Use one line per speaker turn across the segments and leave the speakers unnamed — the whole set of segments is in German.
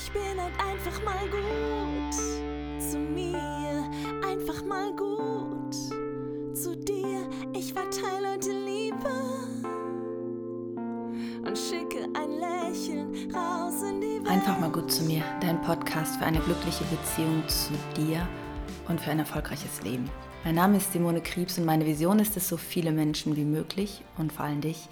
Ich bin halt einfach mal gut zu mir, einfach mal gut zu dir. Ich verteile heute Liebe und schicke ein Lächeln raus in die Welt.
Einfach mal gut zu mir, dein Podcast für eine glückliche Beziehung zu dir und für ein erfolgreiches Leben. Mein Name ist Simone Kriebs und meine Vision ist es, so viele Menschen wie möglich und vor allem dich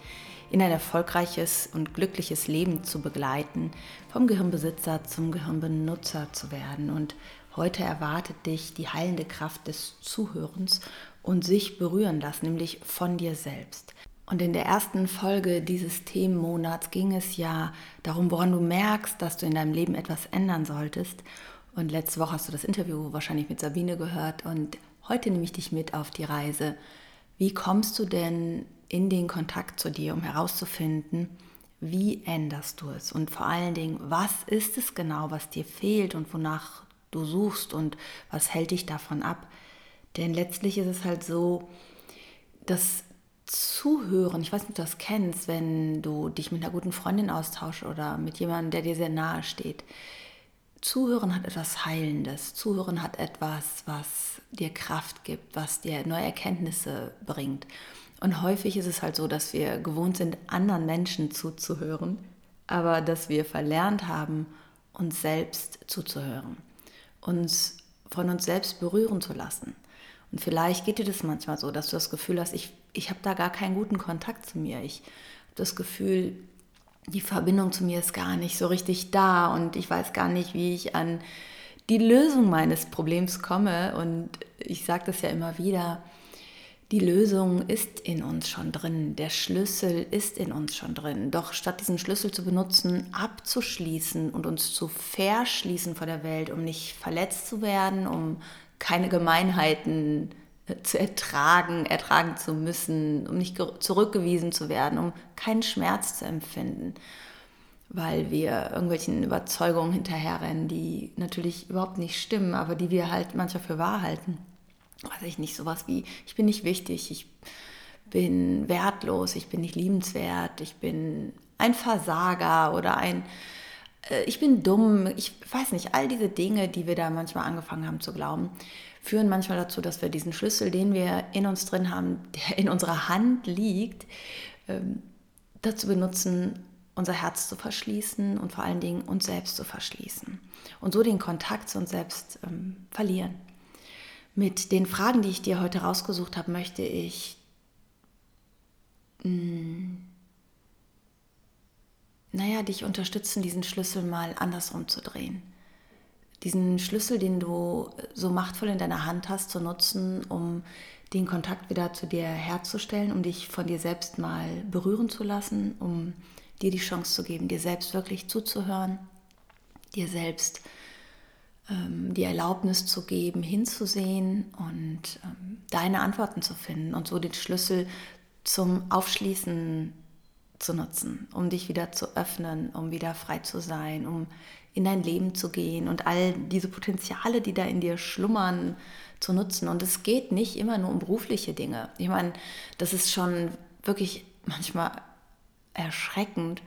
in ein erfolgreiches und glückliches Leben zu begleiten, vom Gehirnbesitzer zum Gehirnbenutzer zu werden. Und heute erwartet dich die heilende Kraft des Zuhörens und sich berühren lassen, nämlich von dir selbst. Und in der ersten Folge dieses Themenmonats ging es ja darum, woran du merkst, dass du in deinem Leben etwas ändern solltest. Und letzte Woche hast du das Interview wahrscheinlich mit Sabine gehört. Und heute nehme ich dich mit auf die Reise. Wie kommst du denn in den Kontakt zu dir, um herauszufinden, wie änderst du es und vor allen Dingen, was ist es genau, was dir fehlt und wonach du suchst und was hält dich davon ab. Denn letztlich ist es halt so, dass Zuhören, ich weiß nicht, ob du das kennst, wenn du dich mit einer guten Freundin austauschst oder mit jemandem, der dir sehr nahe steht. Zuhören hat etwas Heilendes. Zuhören hat etwas, was dir Kraft gibt, was dir neue Erkenntnisse bringt. Und häufig ist es halt so, dass wir gewohnt sind, anderen Menschen zuzuhören, aber dass wir verlernt haben, uns selbst zuzuhören, uns von uns selbst berühren zu lassen. Und vielleicht geht dir das manchmal so, dass du das Gefühl hast, ich, ich habe da gar keinen guten Kontakt zu mir. Ich habe das Gefühl, die Verbindung zu mir ist gar nicht so richtig da und ich weiß gar nicht, wie ich an die Lösung meines Problems komme. Und ich sage das ja immer wieder, die Lösung ist in uns schon drin, der Schlüssel ist in uns schon drin. Doch statt diesen Schlüssel zu benutzen, abzuschließen und uns zu verschließen vor der Welt, um nicht verletzt zu werden, um keine Gemeinheiten äh, zu ertragen, ertragen zu müssen, um nicht zurückgewiesen zu werden, um keinen Schmerz zu empfinden, weil wir irgendwelchen Überzeugungen hinterherrennen, die natürlich überhaupt nicht stimmen, aber die wir halt manchmal für wahr halten. Weiß ich nicht, sowas wie, ich bin nicht wichtig, ich bin wertlos, ich bin nicht liebenswert, ich bin ein Versager oder ein, äh, ich bin dumm, ich weiß nicht, all diese Dinge, die wir da manchmal angefangen haben zu glauben, führen manchmal dazu, dass wir diesen Schlüssel, den wir in uns drin haben, der in unserer Hand liegt, ähm, dazu benutzen, unser Herz zu verschließen und vor allen Dingen uns selbst zu verschließen und so den Kontakt zu uns selbst ähm, verlieren. Mit den Fragen, die ich dir heute rausgesucht habe, möchte ich mh, hm, naja, dich unterstützen, diesen Schlüssel mal andersrum zu drehen. Diesen Schlüssel, den du so machtvoll in deiner Hand hast, zu nutzen, um den Kontakt wieder zu dir herzustellen, um dich von dir selbst mal berühren zu lassen, um dir die Chance zu geben, dir selbst wirklich zuzuhören, dir selbst ähm, die Erlaubnis zu geben, hinzusehen und ähm, deine Antworten zu finden und so den Schlüssel zum Aufschließen zu nutzen, um dich wieder zu öffnen, um wieder frei zu sein, um in dein Leben zu gehen und all diese Potenziale, die da in dir schlummern, zu nutzen. Und es geht nicht immer nur um berufliche Dinge. Ich meine, das ist schon wirklich manchmal erschreckend,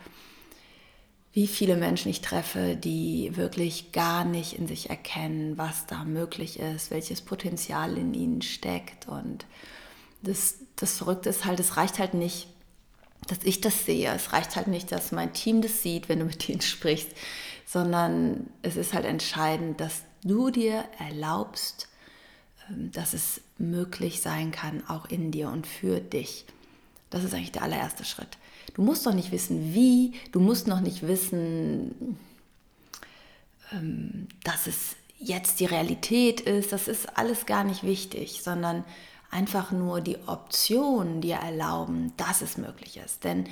wie viele Menschen ich treffe, die wirklich gar nicht in sich erkennen, was da möglich ist, welches Potenzial in ihnen steckt. Und das, das Verrückte ist halt, es reicht halt nicht, dass ich das sehe. Es reicht halt nicht, dass mein Team das sieht, wenn du mit ihnen sprichst, sondern es ist halt entscheidend, dass du dir erlaubst, ähm, dass es möglich sein kann, auch in dir und für dich. Das ist eigentlich der allererste Schritt. Du musst doch nicht wissen, wie, du musst noch nicht wissen, ähm, dass es jetzt die Realität ist. Das ist alles gar nicht wichtig, sondern einfach nur die Optionen dir erlauben, dass es möglich ist. Denn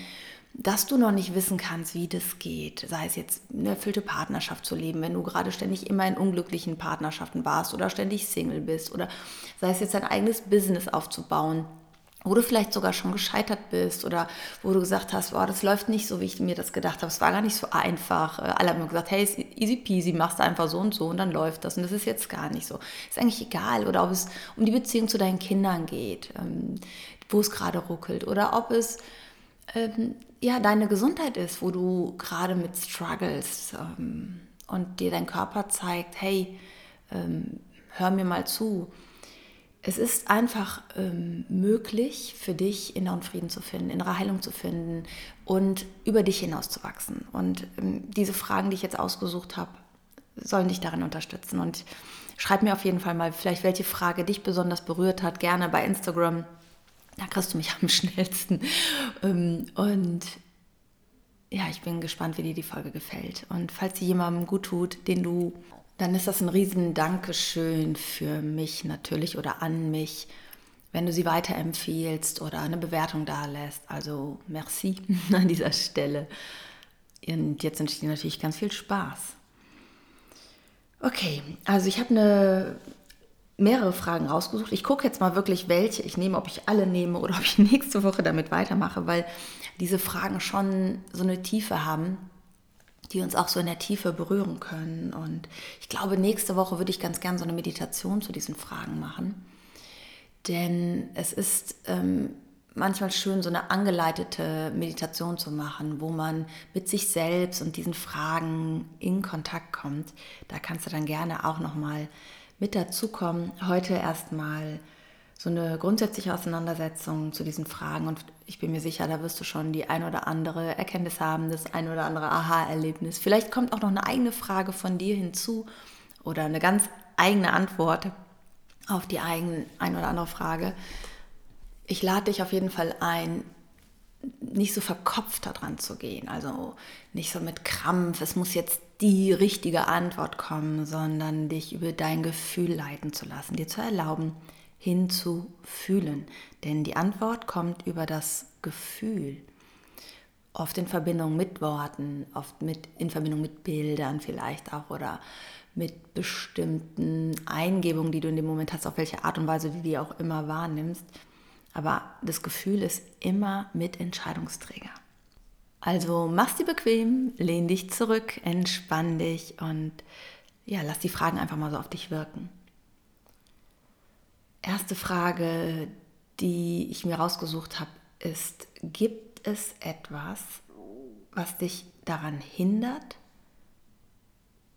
dass du noch nicht wissen kannst, wie das geht, sei es jetzt eine erfüllte Partnerschaft zu leben, wenn du gerade ständig immer in unglücklichen Partnerschaften warst oder ständig Single bist oder sei es jetzt dein eigenes Business aufzubauen wo du vielleicht sogar schon gescheitert bist oder wo du gesagt hast, boah, das läuft nicht so, wie ich mir das gedacht habe. Es war gar nicht so einfach. Äh, alle haben gesagt, hey, easy peasy, machst du einfach so und so und dann läuft das. Und das ist jetzt gar nicht so. Ist eigentlich egal. Oder ob es um die Beziehung zu deinen Kindern geht, ähm, wo es gerade ruckelt. Oder ob es ähm, ja deine Gesundheit ist, wo du gerade mit struggles. Ähm, und dir dein Körper zeigt, hey, ähm, hör mir mal zu. Es ist einfach ähm, möglich für dich, inneren Frieden zu finden, innere Heilung zu finden und über dich hinaus zu wachsen. Und ähm, diese Fragen, die ich jetzt ausgesucht habe, sollen dich darin unterstützen. Und schreib mir auf jeden Fall mal, vielleicht welche Frage dich besonders berührt hat, gerne bei Instagram. Da kriegst du mich am schnellsten. Ähm, und ja, ich bin gespannt, wie dir die Folge gefällt. Und falls sie jemandem gut tut, den du dann ist das ein riesen Dankeschön für mich natürlich oder an mich, wenn du sie weiterempfiehlst oder eine Bewertung da lässt. Also merci an dieser Stelle. Und jetzt dir natürlich ganz viel Spaß. Okay, also ich habe eine mehrere Fragen rausgesucht. Ich gucke jetzt mal wirklich, welche ich nehme, ob ich alle nehme oder ob ich nächste Woche damit weitermache, weil diese Fragen schon so eine Tiefe haben die uns auch so in der Tiefe berühren können. Und ich glaube, nächste Woche würde ich ganz gern so eine Meditation zu diesen Fragen machen. Denn es ist ähm, manchmal schön, so eine angeleitete Meditation zu machen, wo man mit sich selbst und diesen Fragen in Kontakt kommt. Da kannst du dann gerne auch nochmal mit dazukommen. Heute erstmal so eine grundsätzliche Auseinandersetzung zu diesen Fragen und ich bin mir sicher, da wirst du schon die ein oder andere Erkenntnis haben, das ein oder andere Aha-Erlebnis. Vielleicht kommt auch noch eine eigene Frage von dir hinzu oder eine ganz eigene Antwort auf die ein, ein oder andere Frage. Ich lade dich auf jeden Fall ein, nicht so verkopft daran zu gehen, also nicht so mit Krampf, es muss jetzt die richtige Antwort kommen, sondern dich über dein Gefühl leiten zu lassen, dir zu erlauben, hinzufühlen. Denn die Antwort kommt über das Gefühl. Oft in Verbindung mit Worten, oft mit, in Verbindung mit Bildern vielleicht auch oder mit bestimmten Eingebungen, die du in dem Moment hast, auf welche Art und Weise du die auch immer wahrnimmst. Aber das Gefühl ist immer mit Entscheidungsträger. Also mach's dir bequem, lehn dich zurück, entspann dich und ja, lass die Fragen einfach mal so auf dich wirken erste Frage, die ich mir rausgesucht habe, ist, gibt es etwas, was dich daran hindert,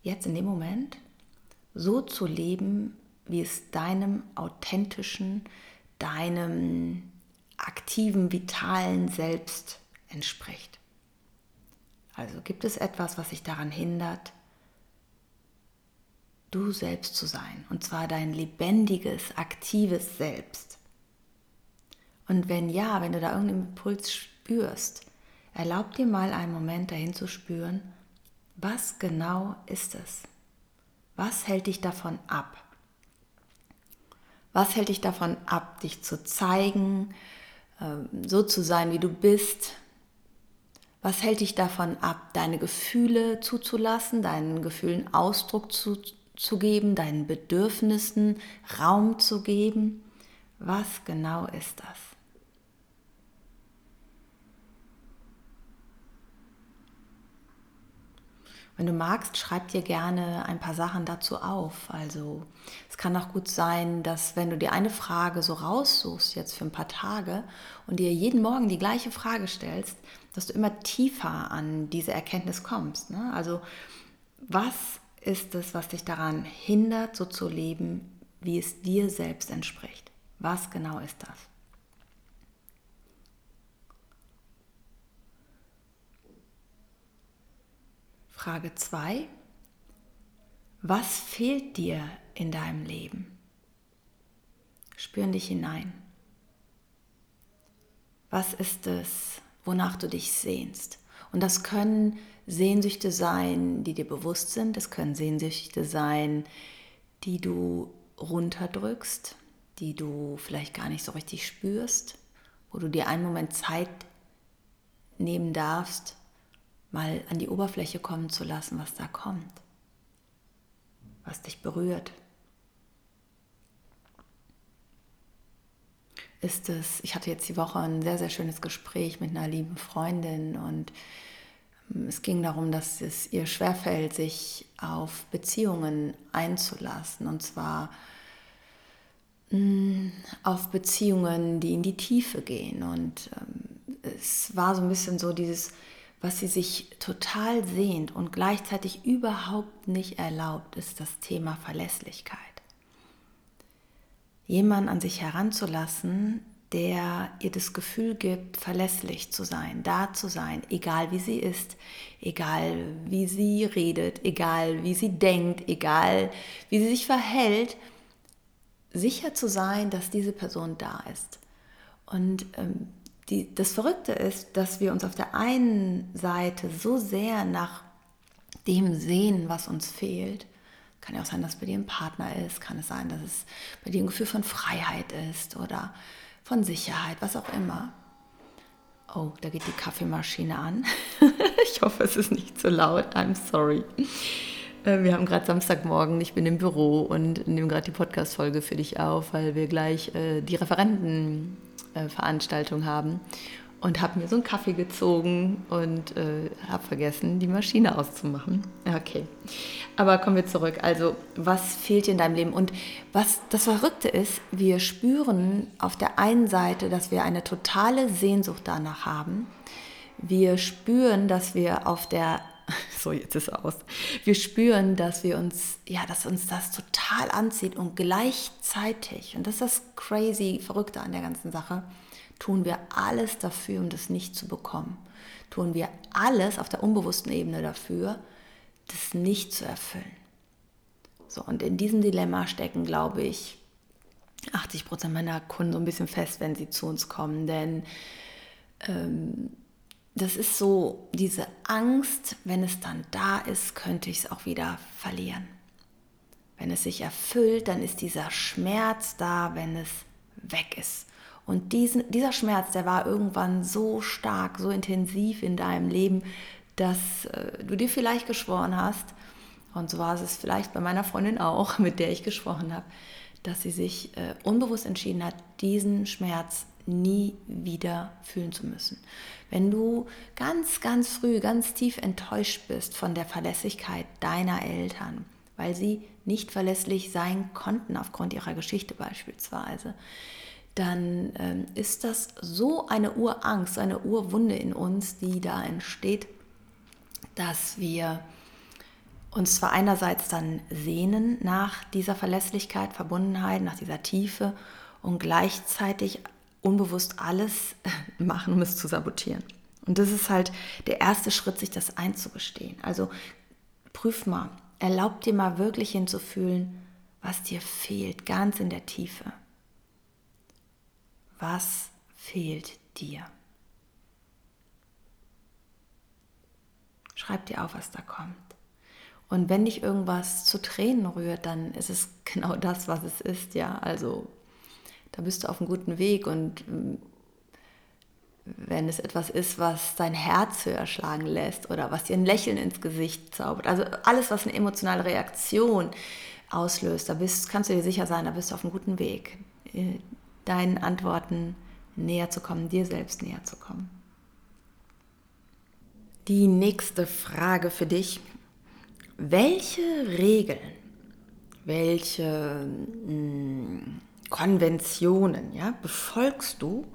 jetzt in dem Moment so zu leben, wie es deinem authentischen, deinem aktiven, vitalen Selbst entspricht? Also gibt es etwas, was dich daran hindert, du selbst zu sein. Und zwar dein lebendiges, aktives Selbst. Und wenn ja, wenn du da irgendeinen Impuls spürst, erlaub dir mal einen Moment dahin zu spüren, was genau ist es? Was hält dich davon ab? Was hält dich davon ab, dich zu zeigen, ähm, so zu sein, wie du bist? Was hält dich davon ab, deine Gefühle zuzulassen, deinen Gefühlen Ausdruck zu, zu geben, deinen Bedürfnissen Raum zu geben. Was genau ist das? Wenn du magst, schreib dir gerne ein paar Sachen dazu auf. Also es kann auch gut sein, dass wenn du dir eine Frage so raussuchst, jetzt für ein paar Tage, und dir jeden Morgen die gleiche Frage stellst, dass du immer tiefer an diese Erkenntnis kommst. Ne? Also was ist es, was dich daran hindert, so zu leben, wie es dir selbst entspricht? Was genau ist das? Frage 2. Was fehlt dir in deinem Leben? Spüren dich hinein. Was ist es, wonach du dich sehnst? Und das können Sehnsüchte sein, die dir bewusst sind. Es können Sehnsüchte sein, die du runterdrückst, die du vielleicht gar nicht so richtig spürst, wo du dir einen Moment Zeit nehmen darfst, mal an die Oberfläche kommen zu lassen, was da kommt, was dich berührt. Ist es, ich hatte jetzt die Woche ein sehr, sehr schönes Gespräch mit einer lieben Freundin und es ging darum, dass es ihr schwerfällt, sich auf Beziehungen einzulassen. Und zwar mm, auf Beziehungen, die in die Tiefe gehen. Und ähm, es war so ein bisschen so dieses was sie sich total sehnt und gleichzeitig überhaupt nicht erlaubt, ist das Thema Verlässlichkeit. Jemanden an sich heranzulassen, der ihr das Gefühl gibt, verlässlich zu sein, da zu sein, egal wie sie ist, egal wie sie redet, egal wie sie denkt, egal wie sie sich verhält, sicher zu sein, dass diese Person da ist. Und ähm, die, das Verrückte ist, dass wir uns auf der einen Seite so sehr nach dem sehen, was uns fehlt. Kann ja auch sein, dass es bei dir ein Partner ist, kann es sein, dass es bei dir ein Gefühl von Freiheit ist oder von Sicherheit, was auch immer. Oh, da geht die Kaffeemaschine an. ich hoffe, es ist nicht zu laut. I'm sorry. Äh, wir haben gerade Samstagmorgen, ich bin im Büro und nehme gerade die Podcast-Folge für dich auf, weil wir gleich äh, die Referentenveranstaltung äh, haben und habe mir so einen Kaffee gezogen und äh, habe vergessen, die Maschine auszumachen. Okay, aber kommen wir zurück. Also, was fehlt dir in deinem Leben? Und was das Verrückte ist, wir spüren auf der einen Seite, dass wir eine totale Sehnsucht danach haben. Wir spüren, dass wir auf der so jetzt ist es aus. Wir spüren, dass wir uns, ja, dass uns das total anzieht und gleichzeitig, und das ist das crazy Verrückte an der ganzen Sache, tun wir alles dafür, um das nicht zu bekommen. Tun wir alles auf der unbewussten Ebene dafür, das nicht zu erfüllen. So, und in diesem Dilemma stecken, glaube ich, 80 Prozent meiner Kunden so ein bisschen fest, wenn sie zu uns kommen, denn ähm, das ist so diese Angst, wenn es dann da ist, könnte ich es auch wieder verlieren. Wenn es sich erfüllt, dann ist dieser Schmerz da, wenn es weg ist. Und diesen, dieser Schmerz, der war irgendwann so stark, so intensiv in deinem Leben, dass äh, du dir vielleicht geschworen hast, und so war es vielleicht bei meiner Freundin auch, mit der ich gesprochen habe, dass sie sich äh, unbewusst entschieden hat, diesen Schmerz nie wieder fühlen zu müssen. Wenn du ganz, ganz früh, ganz tief enttäuscht bist von der Verlässlichkeit deiner Eltern, weil sie nicht verlässlich sein konnten aufgrund ihrer Geschichte beispielsweise, dann ähm, ist das so eine Urangst, eine Urwunde in uns, die da entsteht, dass wir uns zwar einerseits dann sehnen nach dieser Verlässlichkeit, Verbundenheit, nach dieser Tiefe und gleichzeitig unbewusst alles machen, um es zu sabotieren. Und das ist halt der erste Schritt, sich das einzugestehen. Also prüf mal, erlaub dir mal wirklich hinzufühlen, was dir fehlt, ganz in der Tiefe. Was fehlt dir? Schreib dir auf, was da kommt. Und wenn dich irgendwas zu Tränen rührt, dann ist es genau das, was es ist, ja. Also da bist du auf einem guten Weg und ähm, wenn es etwas ist, was dein Herz höher schlagen lässt oder was dir ein Lächeln ins Gesicht zaubert, also alles, was eine emotionale Reaktion auslöst, da bist, kannst du dir sicher sein, da bist du auf einem guten Weg, äh, deinen Antworten näher zu kommen, dir selbst näher zu kommen. Die nächste Frage für dich. Welche Regeln, welche mh, hm, Konventionen, ja, befolgst du,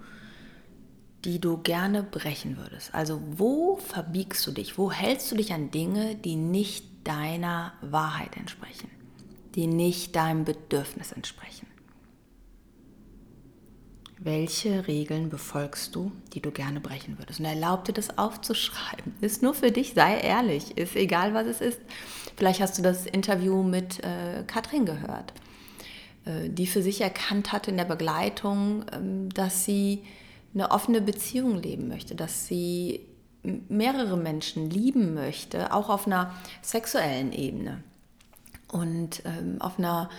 die du gerne brechen würdest? Also wo verbiegst du dich? Wo hältst du dich an Dinge, die nicht deiner Wahrheit entsprechen, die nicht deinem Bedürfnis entsprechen? Welche Regeln befolgst du, die du gerne brechen würdest? Und erlaub dir das aufzuschreiben. Ist nur für dich, sei ehrlich. Ist egal, was es ist. Vielleicht hast du das Interview mit äh, Katrin gehört. Äh, die für sich erkannt hatte in der Begleitung, ähm, dass sie eine offene Beziehung leben möchte, dass sie mehrere Menschen lieben möchte, auch auf einer sexuellen Ebene und ähm, auf einer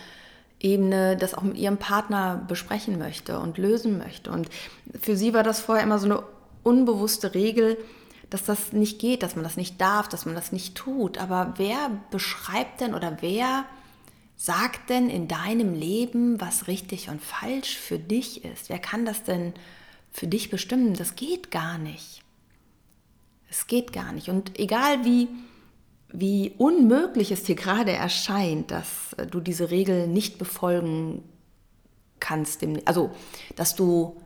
Ebene das auch mit ihrem Partner besprechen möchte und lösen möchte. Und für sie war das vorher immer so eine unbewusste Regel, dass das nicht geht, dass man das nicht darf, dass man das nicht tut. Aber wer beschreibt denn oder wer sagt denn in deinem Leben, was richtig und falsch für dich ist? Wer kann das denn für dich bestimmen? Das geht gar nicht. Es geht gar nicht. Und egal wie, wie unmöglich es dir gerade erscheint, dass du diese Regel nicht befolgen kannst, also dass du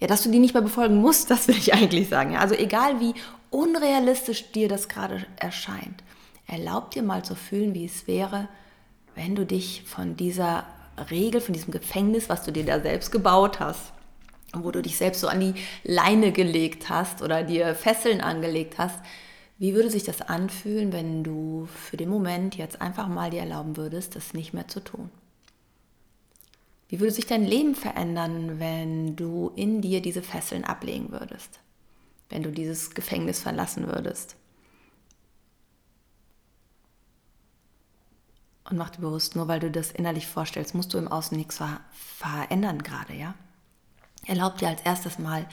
ja, dass du die nicht mehr befolgen musst, das will ich eigentlich sagen. Also egal wie unrealistisch dir das gerade erscheint, erlaub dir mal zu fühlen, wie es wäre, wenn du dich von dieser Regel, von diesem Gefängnis, was du dir da selbst gebaut hast, wo du dich selbst so an die Leine gelegt hast oder dir Fesseln angelegt hast, wie würde sich das anfühlen, wenn du für den Moment jetzt einfach mal dir erlauben würdest, das nicht mehr zu tun? Wie würde sich dein Leben verändern, wenn du in dir diese Fesseln ablegen würdest? Wenn du dieses Gefängnis verlassen würdest? Und mach dir bewusst, nur weil du das innerlich vorstellst, musst du im Außen nichts ver verändern gerade, ja? Erlaub dir als erstes mal,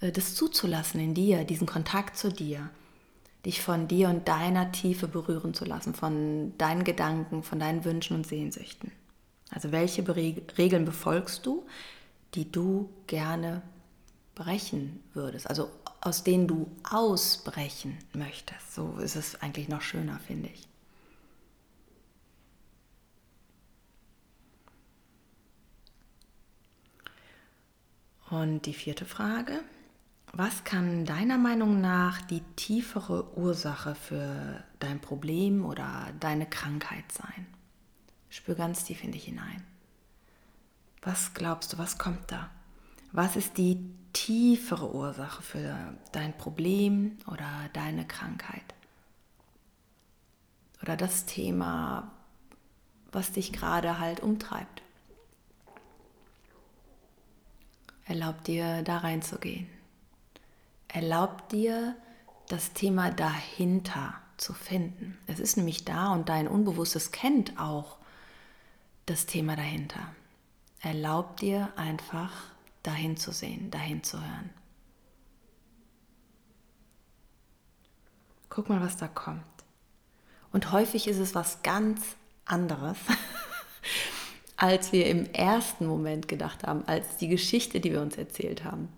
äh, das zuzulassen in dir, diesen Kontakt zu dir, dich von dir und deiner Tiefe berühren zu lassen, von deinen Gedanken, von deinen Wünschen und Sehnsüchten. Also welche Regeln befolgst du, die du gerne brechen würdest, also aus denen du ausbrechen möchtest. So ist es eigentlich noch schöner, finde ich. Und die vierte Frage, was kann deiner Meinung nach die tiefere Ursache für dein Problem oder deine Krankheit sein? Spür ganz tief in dich hinein. Was glaubst du, was kommt da? Was ist die tiefere Ursache für dein Problem oder deine Krankheit? Oder das Thema, was dich gerade halt umtreibt? Erlaub dir, da reinzugehen. Erlaub dir, das Thema dahinter zu finden. Es ist nämlich da und dein Unbewusstes kennt auch das Thema dahinter. Erlaub dir einfach dahin zu sehen, dahin zu hören. Guck mal, was da kommt. Und häufig ist es was ganz anderes, als wir im ersten Moment gedacht haben, als die Geschichte, die wir uns erzählt haben.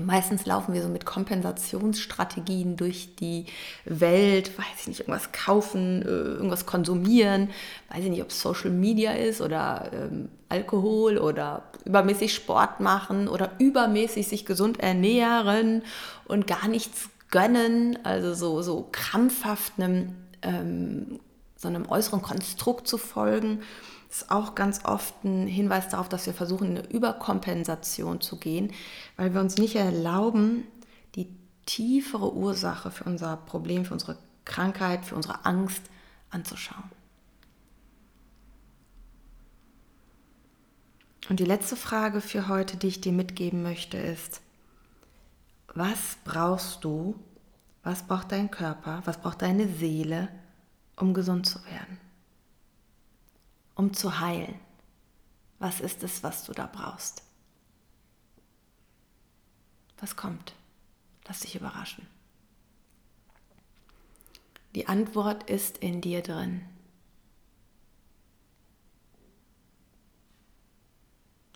Meistens laufen wir so mit Kompensationsstrategien durch die Welt, weiß ich nicht, irgendwas kaufen, äh, irgendwas konsumieren, weiß ich nicht, ob es Social Media ist oder ähm, Alkohol oder übermäßig Sport machen oder übermäßig sich gesund ernähren und gar nichts gönnen, also so, so krampfhaft einem, ähm, so einem äußeren Konstrukt zu folgen ist auch ganz oft ein Hinweis darauf, dass wir versuchen, in eine Überkompensation zu gehen, weil wir uns nicht erlauben, die tiefere Ursache für unser Problem, für unsere Krankheit, für unsere Angst anzuschauen. Und die letzte Frage für heute, die ich dir mitgeben möchte, ist, was brauchst du, was braucht dein Körper, was braucht deine Seele, um gesund zu werden? Um zu heilen? Was ist es, was du da brauchst? Was kommt? Lass dich überraschen. Die Antwort ist in dir drin.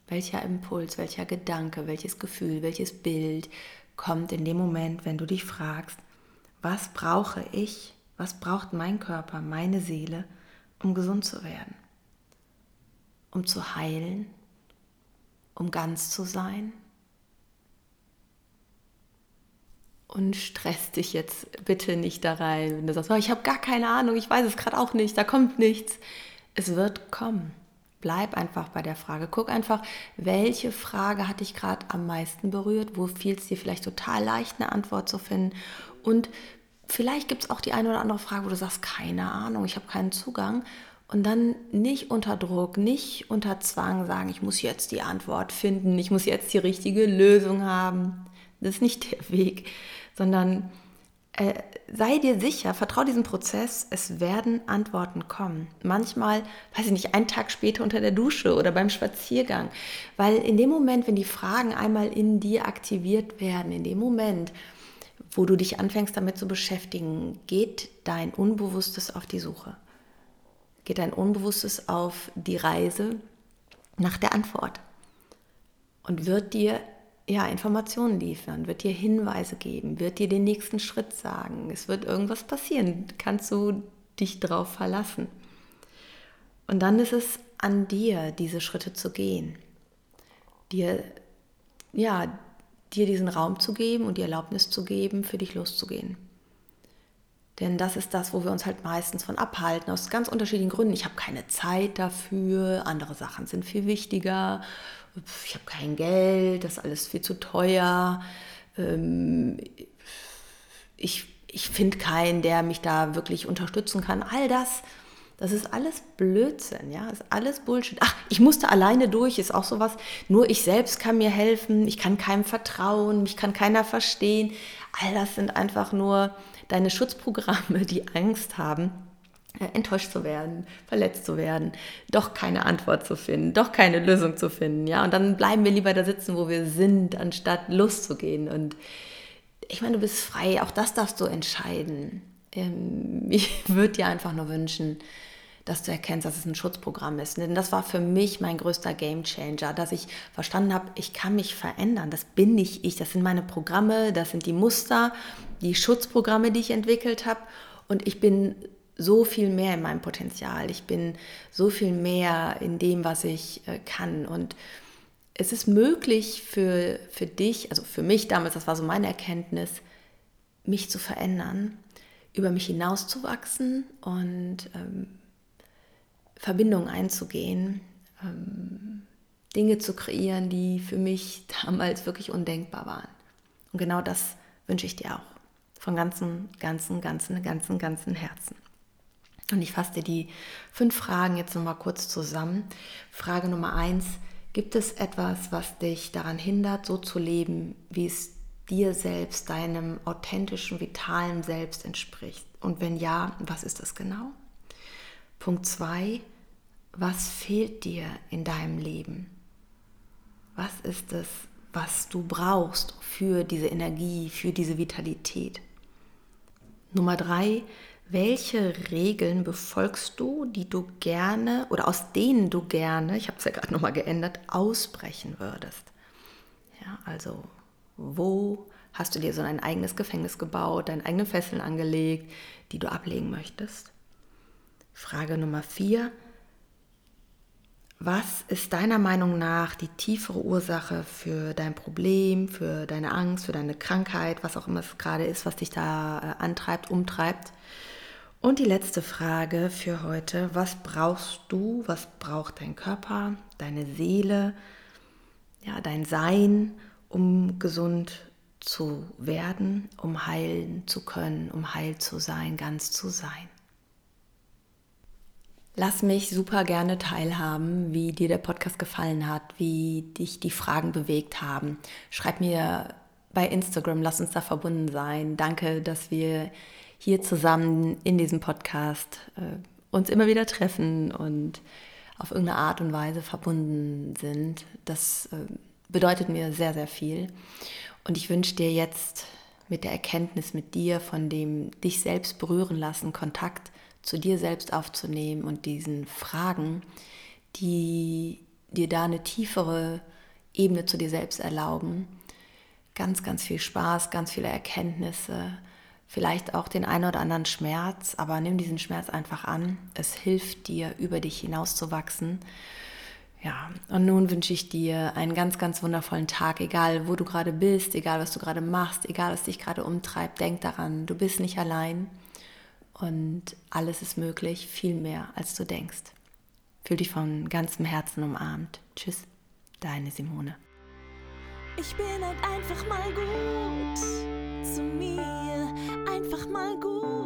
Welcher Impuls, welcher Gedanke, welches Gefühl, welches Bild kommt in dem Moment, wenn du dich fragst, was brauche ich, was braucht mein Körper, meine Seele, um gesund zu werden? Um zu heilen, um ganz zu sein. Und stress dich jetzt bitte nicht da rein, wenn du sagst, oh, ich habe gar keine Ahnung, ich weiß es gerade auch nicht, da kommt nichts. Es wird kommen. Bleib einfach bei der Frage. Guck einfach, welche Frage hat dich gerade am meisten berührt? Wo fiel es dir vielleicht total leicht, eine Antwort zu finden? Und vielleicht gibt es auch die eine oder andere Frage, wo du sagst, keine Ahnung, ich habe keinen Zugang. Und dann nicht unter Druck, nicht unter Zwang sagen, ich muss jetzt die Antwort finden, ich muss jetzt die richtige Lösung haben. Das ist nicht der Weg, sondern äh, sei dir sicher, vertraue diesem Prozess, es werden Antworten kommen. Manchmal, weiß ich nicht, einen Tag später unter der Dusche oder beim Spaziergang. Weil in dem Moment, wenn die Fragen einmal in dir aktiviert werden, in dem Moment, wo du dich anfängst damit zu beschäftigen, geht dein Unbewusstes auf die Suche geht dein Unbewusstes auf die Reise nach der Antwort und wird dir ja, Informationen liefern, wird dir Hinweise geben, wird dir den nächsten Schritt sagen. Es wird irgendwas passieren, kannst du dich darauf verlassen. Und dann ist es an dir, diese Schritte zu gehen. Dir, ja, dir diesen Raum zu geben und die Erlaubnis zu geben, für dich loszugehen. Denn das ist das, wo wir uns halt meistens von abhalten, aus ganz unterschiedlichen Gründen. Ich habe keine Zeit dafür, andere Sachen sind viel wichtiger, ich habe kein Geld, das ist alles viel zu teuer. Ähm, ich ich finde keinen, der mich da wirklich unterstützen kann. All das, das ist alles Blödsinn, ja, ist alles Bullshit. Ach, ich musste alleine durch, ist auch sowas. Nur ich selbst kann mir helfen, ich kann keinem vertrauen, mich kann keiner verstehen. All das sind einfach nur deine Schutzprogramme, die Angst haben, äh, enttäuscht zu werden, verletzt zu werden, doch keine Antwort zu finden, doch keine Lösung zu finden, ja. Und dann bleiben wir lieber da sitzen, wo wir sind, anstatt loszugehen. Und ich meine, du bist frei, auch das darfst du entscheiden. Ähm, ich würde dir einfach nur wünschen, dass du erkennst, dass es ein Schutzprogramm ist. Denn das war für mich mein größter Gamechanger, dass ich verstanden habe, ich kann mich verändern. Das bin nicht ich, das sind meine Programme, das sind die Muster, die Schutzprogramme, die ich entwickelt habe. Und ich bin so viel mehr in meinem Potenzial. Ich bin so viel mehr in dem, was ich äh, kann. Und es ist möglich für, für dich, also für mich damals, das war so meine Erkenntnis, mich zu verändern, über mich hinauszuwachsen und ähm, Verbindungen einzugehen, ähm, Dinge zu kreieren, die für mich damals wirklich undenkbar waren. Und genau das wünsche ich dir auch. Von ganzem, ganzen, ganzen, ganzen, ganzen Herzen. Und ich fasse dir die fünf Fragen jetzt nochmal kurz zusammen. Frage Nummer eins, gibt es etwas, was dich daran hindert, so zu leben, wie es dir selbst, deinem authentischen, vitalen Selbst entspricht? Und wenn ja, was ist das genau? Punkt zwei, was fehlt dir in deinem Leben? Was ist es, was du brauchst für diese Energie, für diese Vitalität? Nummer drei, welche Regeln befolgst du, die du gerne oder aus denen du gerne, ich habe es ja gerade nochmal geändert, ausbrechen würdest? Ja, also wo hast du dir so ein eigenes Gefängnis gebaut, deine eigenen Fesseln angelegt, die du ablegen möchtest? Frage Nummer vier, was ist deiner Meinung nach die tiefere Ursache für dein Problem, für deine Angst, für deine Krankheit, was auch immer es gerade ist, was dich da äh, antreibt, umtreibt? Und die letzte Frage für heute, was brauchst du, was braucht dein Körper, deine Seele, ja, dein Sein, um gesund zu werden, um heilen zu können, um heil zu sein, ganz zu sein? Lass mich super gerne teilhaben, wie dir der Podcast gefallen hat, wie dich die Fragen bewegt haben. Schreib mir bei Instagram, lass uns da verbunden sein. Danke, dass wir hier zusammen in diesem Podcast äh, uns immer wieder treffen und auf irgendeine Art und Weise verbunden sind. Das äh, bedeutet mir sehr, sehr viel. Und ich wünsche dir jetzt mit der Erkenntnis mit dir, von dem dich selbst berühren lassen, Kontakt zu dir selbst aufzunehmen und diesen Fragen, die dir da eine tiefere Ebene zu dir selbst erlauben. Ganz, ganz viel Spaß, ganz viele Erkenntnisse, vielleicht auch den einen oder anderen Schmerz, aber nimm diesen Schmerz einfach an. Es hilft dir, über dich hinauszuwachsen. Ja, und nun wünsche ich dir einen ganz, ganz wundervollen Tag, egal wo du gerade bist, egal was du gerade machst, egal was dich gerade umtreibt. Denk daran, du bist nicht allein und alles ist möglich, viel mehr als du denkst. Fühl dich von ganzem Herzen umarmt. Tschüss, deine Simone.
Ich bin halt einfach mal gut zu mir, einfach mal gut.